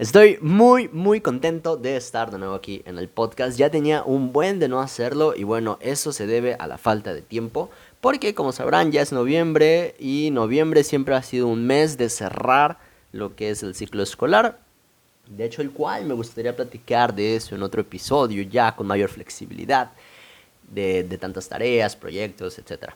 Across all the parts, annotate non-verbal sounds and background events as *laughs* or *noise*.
Estoy muy, muy contento de estar de nuevo aquí en el podcast. Ya tenía un buen de no hacerlo y bueno, eso se debe a la falta de tiempo. Porque como sabrán, ya es noviembre y noviembre siempre ha sido un mes de cerrar lo que es el ciclo escolar. De hecho, el cual me gustaría platicar de eso en otro episodio ya con mayor flexibilidad de, de tantas tareas, proyectos, etc.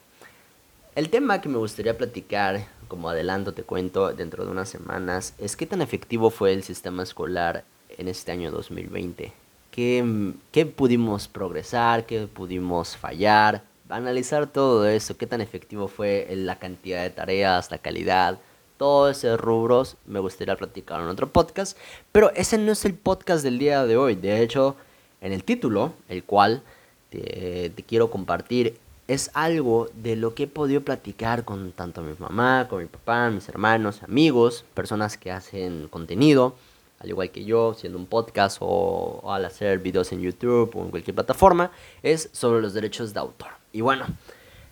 El tema que me gustaría platicar como adelanto te cuento dentro de unas semanas, es qué tan efectivo fue el sistema escolar en este año 2020. ¿Qué, qué pudimos progresar? ¿Qué pudimos fallar? Analizar todo eso, qué tan efectivo fue la cantidad de tareas, la calidad, todos esos rubros me gustaría platicar en otro podcast, pero ese no es el podcast del día de hoy. De hecho, en el título, el cual te, te quiero compartir, es algo de lo que he podido platicar con tanto mi mamá, con mi papá, mis hermanos, amigos, personas que hacen contenido, al igual que yo, siendo un podcast o, al hacer videos en YouTube o en cualquier plataforma, es sobre los derechos de autor. Y bueno,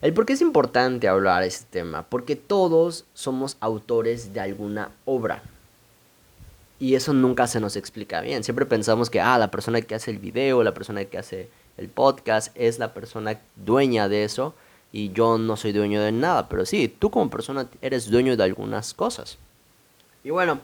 el por qué es importante hablar este tema, porque todos somos autores de alguna obra. Y eso nunca se nos explica bien. Siempre pensamos que, ah, la persona que hace el video, la persona que hace el podcast es la persona dueña de eso y yo no soy dueño de nada, pero sí, tú como persona eres dueño de algunas cosas. Y bueno,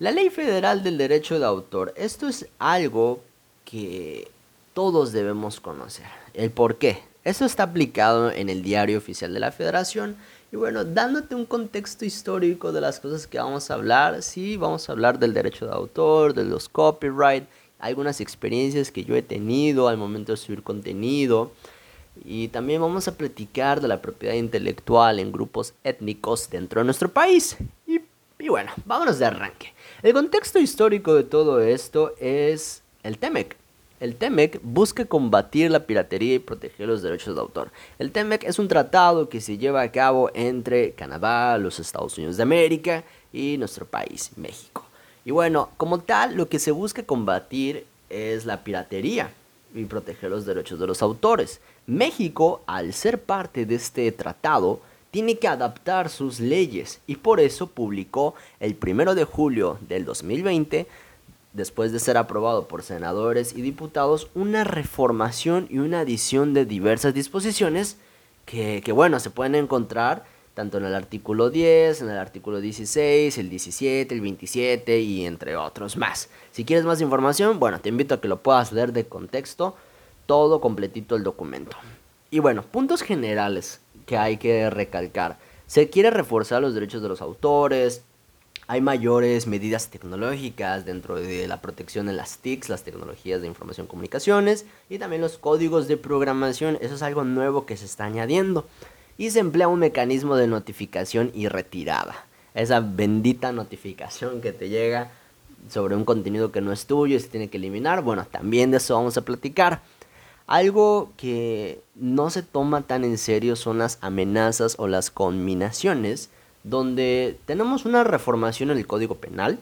la ley federal del derecho de autor, esto es algo que todos debemos conocer. El por qué. Eso está aplicado en el diario oficial de la federación. Y bueno, dándote un contexto histórico de las cosas que vamos a hablar, sí, vamos a hablar del derecho de autor, de los copyright, algunas experiencias que yo he tenido al momento de subir contenido. Y también vamos a platicar de la propiedad intelectual en grupos étnicos dentro de nuestro país. Y, y bueno, vámonos de arranque. El contexto histórico de todo esto es el TEMEC. El TEMEC busca combatir la piratería y proteger los derechos de autor. El TEMEC es un tratado que se lleva a cabo entre Canadá, los Estados Unidos de América y nuestro país, México. Y bueno, como tal, lo que se busca combatir es la piratería y proteger los derechos de los autores. México, al ser parte de este tratado, tiene que adaptar sus leyes y por eso publicó el 1 de julio del 2020, después de ser aprobado por senadores y diputados, una reformación y una adición de diversas disposiciones que, bueno, se pueden encontrar tanto en el artículo 10, en el artículo 16, el 17, el 27 y entre otros más. Si quieres más información, bueno, te invito a que lo puedas leer de contexto, todo completito el documento. Y bueno, puntos generales que hay que recalcar. Se quiere reforzar los derechos de los autores, hay mayores medidas tecnológicas dentro de la protección de las TICs, las tecnologías de información y comunicaciones, y también los códigos de programación. Eso es algo nuevo que se está añadiendo y se emplea un mecanismo de notificación y retirada. Esa bendita notificación que te llega sobre un contenido que no es tuyo y se tiene que eliminar. Bueno, también de eso vamos a platicar. Algo que no se toma tan en serio son las amenazas o las conminaciones, donde tenemos una reformación en el Código Penal.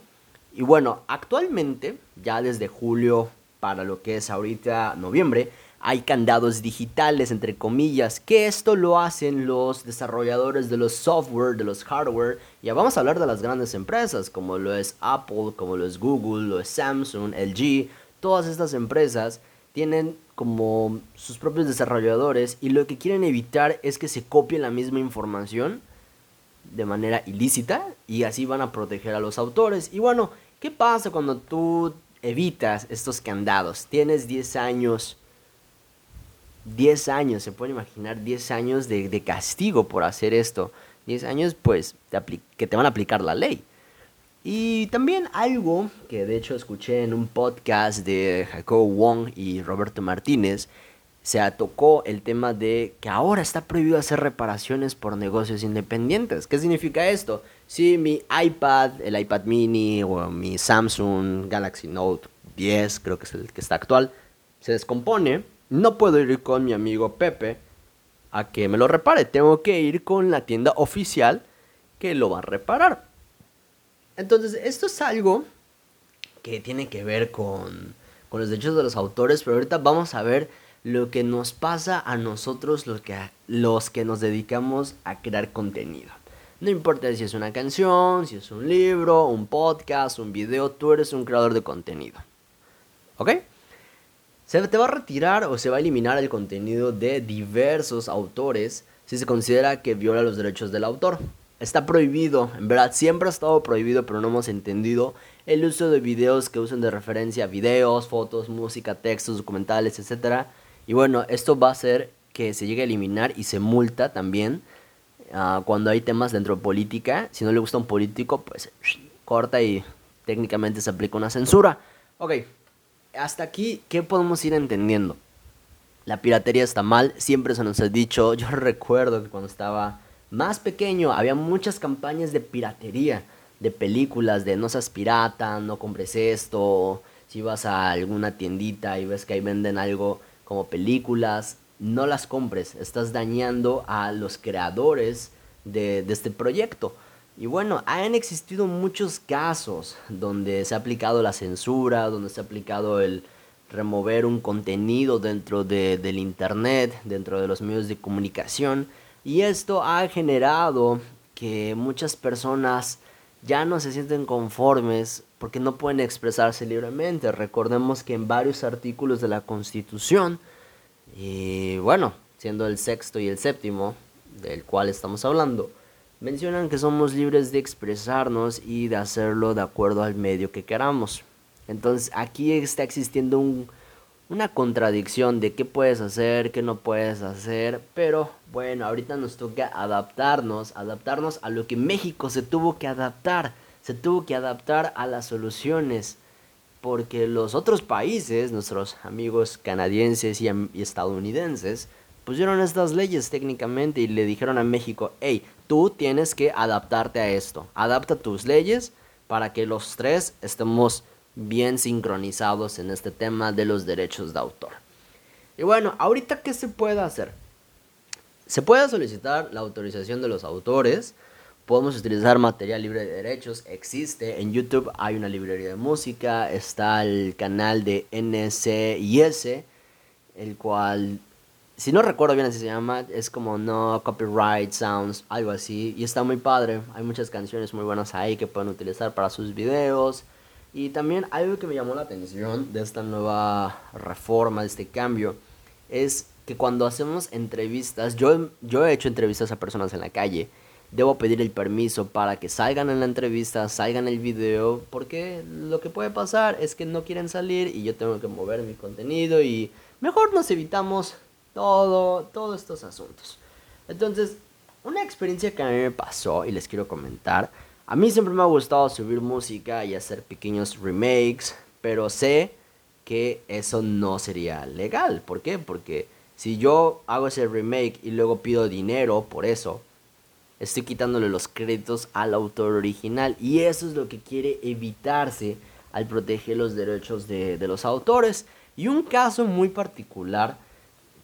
Y bueno, actualmente, ya desde julio para lo que es ahorita noviembre, hay candados digitales, entre comillas, que esto lo hacen los desarrolladores de los software, de los hardware. Ya vamos a hablar de las grandes empresas, como lo es Apple, como lo es Google, lo es Samsung, LG. Todas estas empresas tienen como sus propios desarrolladores y lo que quieren evitar es que se copie la misma información de manera ilícita y así van a proteger a los autores. Y bueno, ¿qué pasa cuando tú evitas estos candados? Tienes 10 años 10 años, se puede imaginar 10 años de, castigo por hacer esto. 10 años, pues, que te van a aplicar la ley. Y también algo que de hecho escuché en un podcast de Jacob Wong y Roberto Martínez, se tocó el tema de que ahora está prohibido hacer reparaciones por negocios independientes. ¿Qué significa esto? Si mi iPad, el iPad mini o mi Samsung Galaxy Note 10, creo que es el que está actual, se descompone, no puedo ir con mi amigo Pepe a que me lo repare. Tengo que ir con la tienda oficial que lo va a reparar. Entonces, esto es algo que tiene que ver con, con los derechos de los autores, pero ahorita vamos a ver lo que nos pasa a nosotros los que, los que nos dedicamos a crear contenido. No importa si es una canción, si es un libro, un podcast, un video, tú eres un creador de contenido. ¿Ok? Se te va a retirar o se va a eliminar el contenido de diversos autores si se considera que viola los derechos del autor. Está prohibido, en verdad siempre ha estado prohibido, pero no hemos entendido el uso de videos que usen de referencia videos, fotos, música, textos, documentales, etc. Y bueno, esto va a hacer que se llegue a eliminar y se multa también uh, cuando hay temas dentro de política. Si no le gusta un político, pues corta y técnicamente se aplica una censura. Ok, hasta aquí, ¿qué podemos ir entendiendo? La piratería está mal, siempre se nos ha dicho. Yo *laughs* recuerdo que cuando estaba más pequeño había muchas campañas de piratería, de películas, de no seas pirata, no compres esto. Si vas a alguna tiendita y ves que ahí venden algo como películas, no las compres, estás dañando a los creadores de, este proyecto. Y bueno, han existido muchos casos donde se ha aplicado la censura, donde se ha aplicado el remover un contenido dentro de, del Internet, dentro de los medios de comunicación. Y esto ha generado que muchas personas ya no se sienten conformes porque no pueden expresarse libremente. Recordemos que en varios artículos de la Constitución, y bueno, siendo el sexto y el séptimo, del cual estamos hablando, mencionan que somos libres de expresarnos y de hacerlo de acuerdo al medio que queramos. Entonces aquí está existiendo una contradicción de qué puedes hacer, qué no puedes hacer, pero bueno, ahorita nos toca adaptarnos, adaptarnos a lo que México se tuvo que adaptar, se tuvo que adaptar a las soluciones, porque los otros países, nuestros amigos canadienses y, estadounidenses, pusieron estas leyes técnicamente y le dijeron a México, hey, tú tienes que adaptarte a esto. Adapta tus leyes para que los tres estemos bien sincronizados en este tema de los derechos de autor. Y bueno, ahorita qué se puede hacer? Se puede solicitar la autorización de los autores. Podemos utilizar material libre de derechos. Existe en YouTube, hay una librería de música. Está el canal de NCIS, el cual si no recuerdo bien así se llama, es como No Copyright Sounds, algo así. Y está muy padre. Hay muchas canciones muy buenas ahí que pueden utilizar para sus videos. Y también algo que me llamó la atención de esta nueva reforma, de este cambio, es que cuando hacemos entrevistas, yo, yo he hecho entrevistas a personas en la calle, debo pedir el permiso para que salgan en la entrevista, salgan el video, porque lo que puede pasar es que no quieren salir y yo tengo que mover mi contenido y mejor nos evitamos todo, todos estos asuntos. Entonces, una experiencia que a mí me pasó y les quiero comentar. A mí siempre me ha gustado subir música y hacer pequeños remakes, pero sé que eso no sería legal. ¿Por qué? Porque si yo hago ese remake y luego pido dinero por eso, estoy quitándole los créditos al autor original. Y eso es lo que quiere evitarse al proteger los derechos de, de los autores. Y un caso muy particular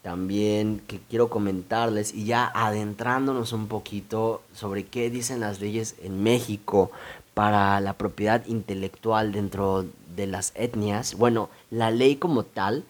también que quiero comentarles y ya adentrándonos un poquito sobre qué dicen las leyes en México para la propiedad intelectual dentro de las etnias. Bueno, la ley como tal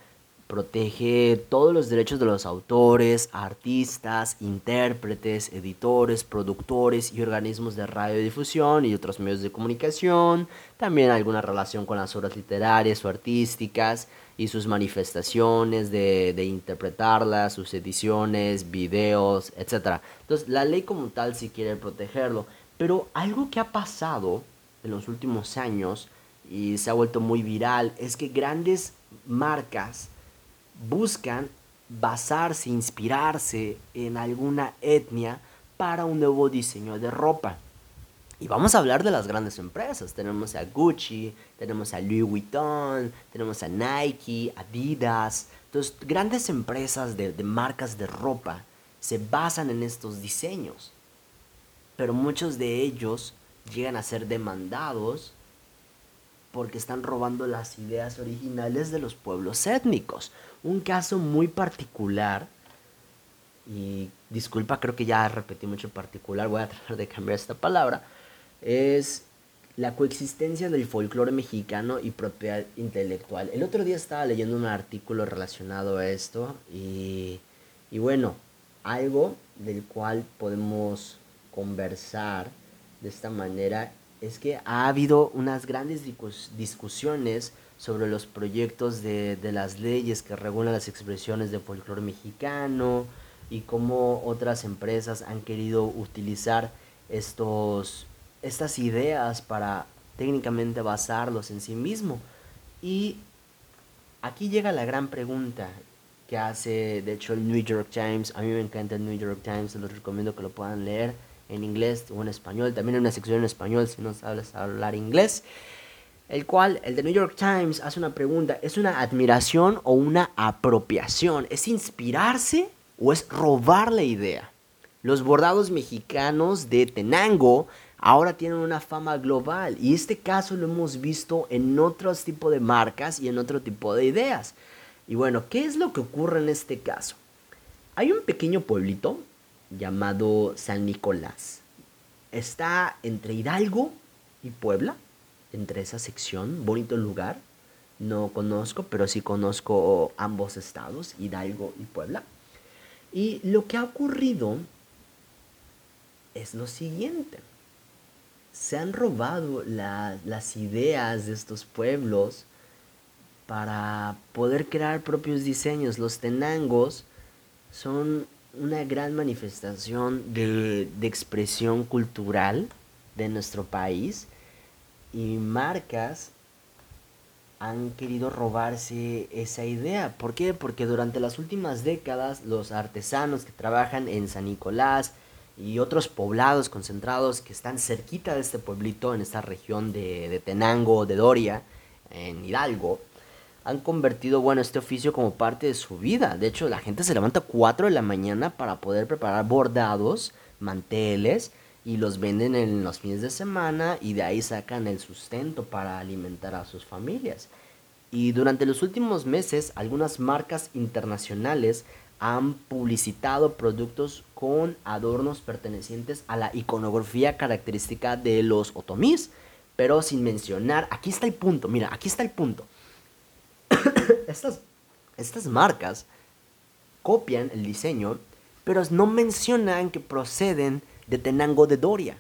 protege todos los derechos de los autores, artistas, intérpretes, editores, productores y organismos de radiodifusión y otros medios de comunicación, también alguna relación con las obras literarias o artísticas y sus manifestaciones de, interpretarlas, sus ediciones, videos, etc. Entonces la ley como tal sí quiere protegerlo, pero algo que ha pasado en los últimos años y se ha vuelto muy viral es que grandes marcas buscan basarse, inspirarse en alguna etnia para un nuevo diseño de ropa. Y vamos a hablar de las grandes empresas. Tenemos a Gucci, tenemos a Louis Vuitton, tenemos a Nike, Adidas. Entonces, grandes empresas de, de marcas de ropa se basan en estos diseños. Pero muchos de ellos llegan a ser demandados porque están robando las ideas originales de los pueblos étnicos. Un caso muy particular, y disculpa, creo que ya repetí mucho particular, voy a tratar de cambiar esta palabra, es la coexistencia del folclore mexicano y propiedad intelectual. El otro día estaba leyendo un artículo relacionado a esto y, y bueno, algo del cual podemos conversar de esta manera es que ha habido unas grandes discusiones sobre los proyectos de, de las leyes que regulan las expresiones de folclore mexicano y cómo otras empresas han querido utilizar estos, estas ideas para técnicamente basarlos en sí mismo. Y aquí llega la gran pregunta que hace, de hecho, el New York Times. A mí me encanta el New York Times, se los recomiendo que lo puedan leer en inglés o en español. También hay una sección en español si no sabes hablar inglés. El cual, el de New York Times, hace una pregunta. ¿Es una admiración o una apropiación? ¿Es inspirarse o es robar la idea? Los bordados mexicanos de Tenango ahora tienen una fama global y este caso lo hemos visto en otros tipos de marcas y en otro tipo de ideas. Y bueno, ¿qué es lo que ocurre en este caso? Hay un pequeño pueblito llamado San Nicolás. Está entre Hidalgo y Puebla, entre esa sección, bonito lugar. No conozco, pero sí conozco ambos estados, Hidalgo y Puebla. Y lo que ha ocurrido es lo siguiente. Se han robado las ideas de estos pueblos para poder crear propios diseños. Los tenangos son una gran manifestación de, expresión cultural de nuestro país y marcas han querido robarse esa idea. ¿Por qué? Porque durante las últimas décadas los artesanos que trabajan en San Nicolás y otros poblados concentrados que están cerquita de este pueblito, en esta región de, Tenango, de Doria, en Hidalgo, han convertido, bueno, este oficio como parte de su vida. De hecho, la gente se levanta a 4 de la mañana para poder preparar bordados, manteles, y los venden en los fines de semana y de ahí sacan el sustento para alimentar a sus familias. Y durante los últimos meses, algunas marcas internacionales han publicitado productos con adornos pertenecientes a la iconografía característica de los otomís, pero sin mencionar, aquí está el punto, mira, aquí está el punto *coughs* estas, estas marcas copian el diseño, pero no mencionan que proceden de Tenango de Doria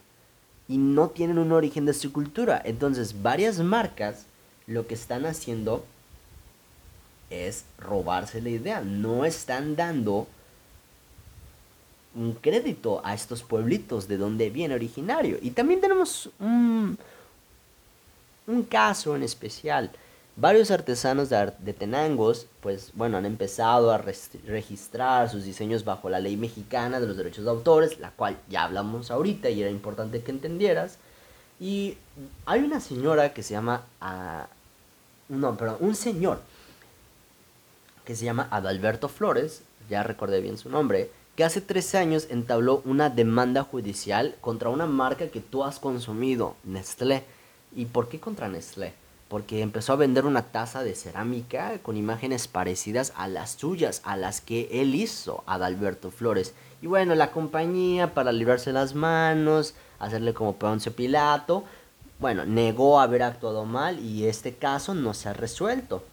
y no tienen un origen de su cultura. Entonces, varias marcas lo que están haciendo es robarse la idea. No están dando un crédito a estos pueblitos de donde viene originario. Y también tenemos un, un caso en especial Varios artesanos de, Tenangos, pues bueno, han empezado a registrar sus diseños bajo la ley mexicana de los derechos de autores, la cual ya hablamos ahorita y era importante que entendieras. Y hay una señora que se llama, uh, no, perdón, un señor que se llama Adalberto Flores, ya recordé bien su nombre, que hace tres años entabló una demanda judicial contra una marca que tú has consumido, Nestlé. ¿Y por qué contra Nestlé? porque empezó a vender una taza de cerámica con imágenes parecidas a las suyas, a las que él hizo, Adalberto Flores. Y bueno, la compañía, para librarse las manos, hacerle como Poncio Pilato, bueno, negó haber actuado mal y este caso no se ha resuelto.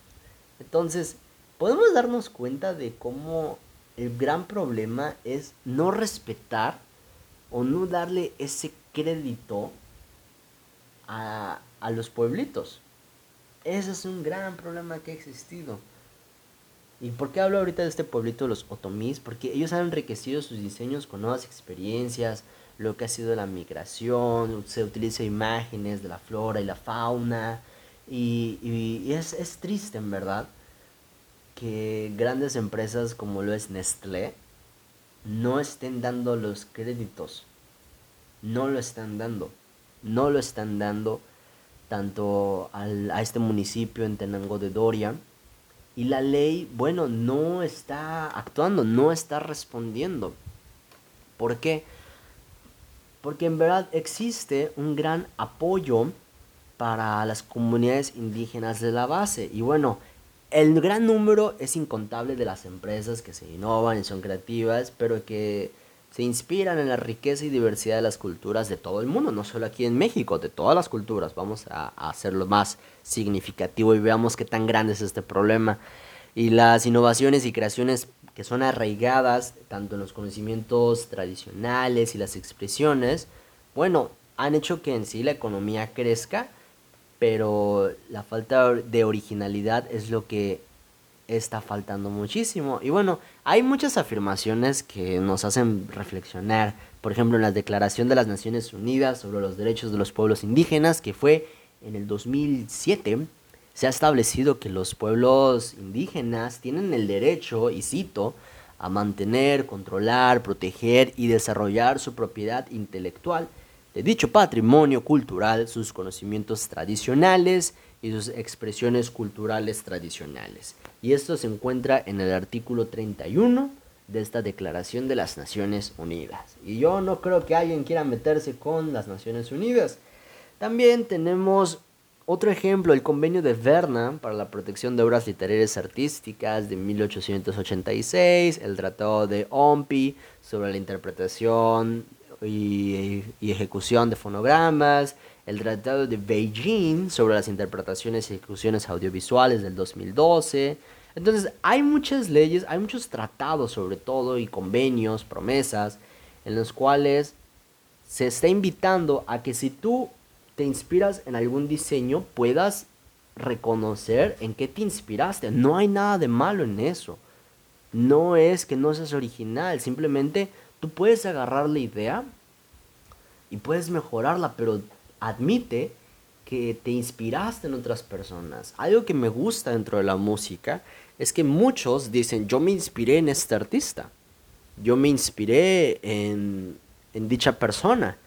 Entonces, podemos darnos cuenta de cómo el gran problema es no respetar o no darle ese crédito a, a los pueblitos. Ese es un gran problema que ha existido. ¿Y por qué hablo ahorita de este pueblito de los otomís? Porque ellos han enriquecido sus diseños con nuevas experiencias, lo que ha sido la migración, se utiliza imágenes de la flora y la fauna. Y, y, es, es triste, en verdad, que grandes empresas como lo es Nestlé no estén dando los créditos. No lo están dando. No lo están dando tanto a este municipio en Tenango de Doria. Y la ley, bueno, no está actuando, no está respondiendo. ¿Por qué? Porque en verdad existe un gran apoyo para las comunidades indígenas de la base. Y bueno, el gran número es incontable de las empresas que se innovan y son creativas, pero que se inspiran en la riqueza y diversidad de las culturas de todo el mundo, no solo aquí en México, de todas las culturas. Vamos a, hacerlo más significativo y veamos qué tan grande es este problema. Y las innovaciones y creaciones que son arraigadas tanto en los conocimientos tradicionales y las expresiones, bueno, han hecho que en sí la economía crezca, pero la falta de originalidad es lo que está faltando muchísimo. Y bueno, hay muchas afirmaciones que nos hacen reflexionar. Por ejemplo, en la Declaración de las Naciones Unidas sobre los Derechos de los Pueblos Indígenas, que fue en el 2007, se ha establecido que los pueblos indígenas tienen el derecho, y cito, a mantener, controlar, proteger y desarrollar su propiedad intelectual de dicho patrimonio cultural, sus conocimientos tradicionales y sus expresiones culturales tradicionales. Y esto se encuentra en el artículo 31 de esta Declaración de las Naciones Unidas. Y yo no creo que alguien quiera meterse con las Naciones Unidas. También tenemos otro ejemplo, el convenio de Berna para la protección de obras literarias artísticas de 1886, el tratado de OMPI sobre la interpretación y, ejecución de fonogramas, el Tratado de Beijing sobre las interpretaciones y ejecuciones audiovisuales del 2012. Entonces, hay muchas leyes, hay muchos tratados sobre todo y convenios, promesas, en los cuales se está invitando a que si tú te inspiras en algún diseño, puedas reconocer en qué te inspiraste. No hay nada de malo en eso. No es que no seas original, simplemente Tú puedes agarrar la idea y puedes mejorarla, pero admite que te inspiraste en otras personas. Algo que me gusta dentro de la música es que muchos dicen, yo me inspiré en este artista, yo me inspiré en, en dicha persona.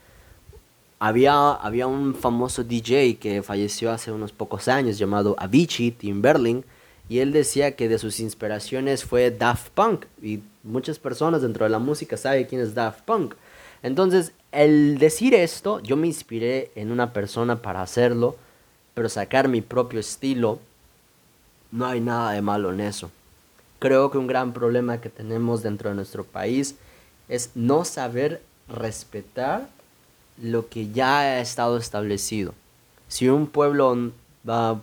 Había, había un famoso DJ que falleció hace unos pocos años llamado Avicii, Tim Berling, y él decía que de sus inspiraciones fue Daft Punk y muchas personas dentro de la música saben quién es Daft Punk. Entonces, el decir esto, yo me inspiré en una persona para hacerlo, pero sacar mi propio estilo, no hay nada de malo en eso. Creo que un gran problema que tenemos dentro de nuestro país es no saber respetar lo que ya ha estado establecido. Si un pueblo,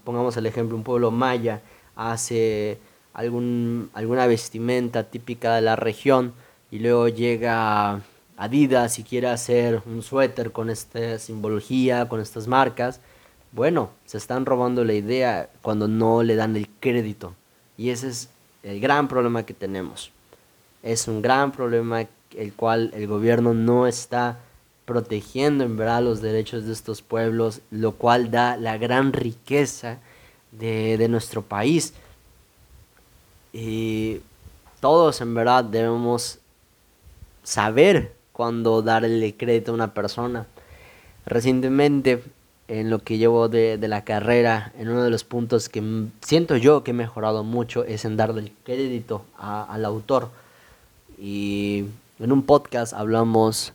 pongamos el ejemplo, un pueblo maya, hace algún, alguna vestimenta típica de la región y luego llega Adidas y quiere hacer un suéter con esta simbología, con estas marcas, bueno, se están robando la idea cuando no le dan el crédito. Y ese es el gran problema que tenemos. Es un gran problema el cual el gobierno no está protegiendo en verdad los derechos de estos pueblos, lo cual da la gran riqueza de, nuestro país. Y todos en verdad debemos saber cuándo darle crédito a una persona. Recientemente, en lo que llevo de, la carrera, en uno de los puntos que siento yo que he mejorado mucho es en darle crédito al autor. Y en un podcast hablamos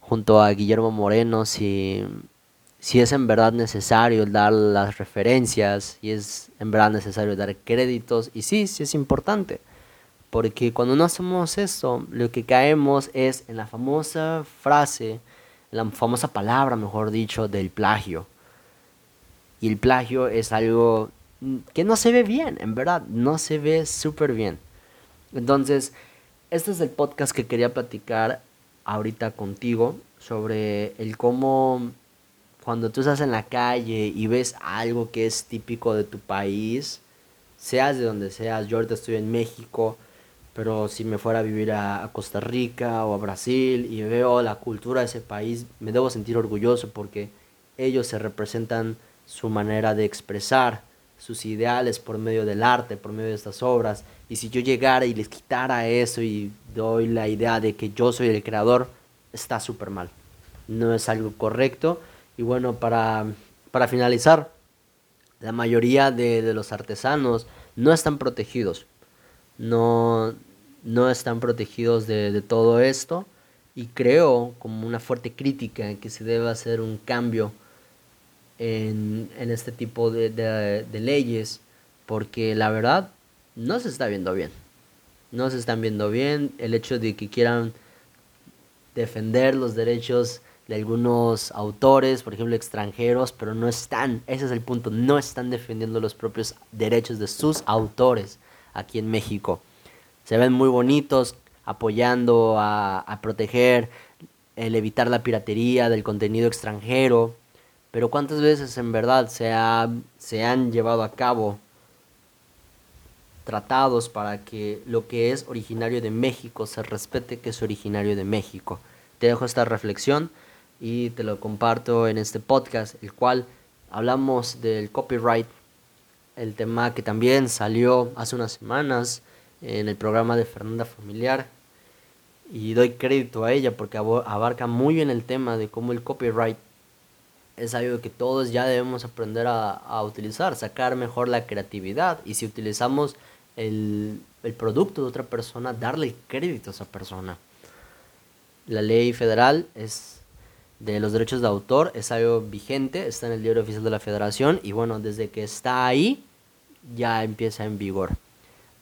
junto a Guillermo Moreno si si es en verdad necesario dar las referencias, y es en verdad necesario dar créditos, y sí, sí es importante. Porque cuando no hacemos eso, lo que caemos es en la famosa frase, la famosa palabra, mejor dicho, del plagio. Y el plagio es algo que no se ve bien, en verdad, no se ve súper bien. Entonces, este es el podcast que quería platicar ahorita contigo sobre el cómo cuando tú estás en la calle y ves algo que es típico de tu país, seas de donde seas, yo ahorita estoy en México, pero si me fuera a vivir a, Costa Rica o a Brasil y veo la cultura de ese país, me debo sentir orgulloso porque ellos se representan su manera de expresar sus ideales por medio del arte, por medio de estas obras. Y si yo llegara y les quitara eso y doy la idea de que yo soy el creador, está súper mal. No es algo correcto y bueno, para, finalizar, la mayoría de, los artesanos no están protegidos. No, no están protegidos de, todo esto. Y creo, como una fuerte crítica, que se debe hacer un cambio en, este tipo de, de leyes. Porque la verdad, no se está viendo bien. No se están viendo bien. El hecho de que quieran defender los derechos de algunos autores, por ejemplo, extranjeros, pero no están, ese es el punto, no están defendiendo los propios derechos de sus autores aquí en México. se ven muy bonitos apoyando a, a proteger el evitar la piratería del contenido extranjero, pero ¿cuántas veces en verdad se, ha, se han llevado a cabo tratados para que lo que es originario de México se respete que es originario de México? Te dejo esta reflexión y te lo comparto en este podcast, el cual hablamos del copyright, el tema que también salió hace unas semanas en el programa de Fernanda Familiar y doy crédito a ella porque abarca muy bien el tema de cómo el copyright es algo que todos ya debemos aprender a, utilizar, sacar mejor la creatividad y si utilizamos el, el, producto de otra persona, darle crédito a esa persona. La ley federal es de los derechos de autor, es algo vigente, está en el diario oficial de la federación y bueno, desde que está ahí ya empieza en vigor.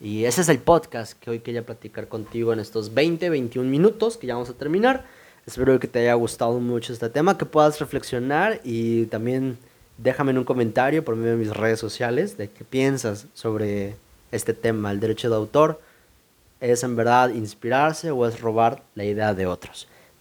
Y ese es el podcast que hoy quería platicar contigo en estos 20, 21 minutos que ya vamos a terminar. Espero que te haya gustado mucho este tema, que puedas reflexionar y también déjame en un comentario por medio de mis redes sociales de qué piensas sobre este tema, el derecho de autor. ¿Es en verdad inspirarse o es robar la idea de otros?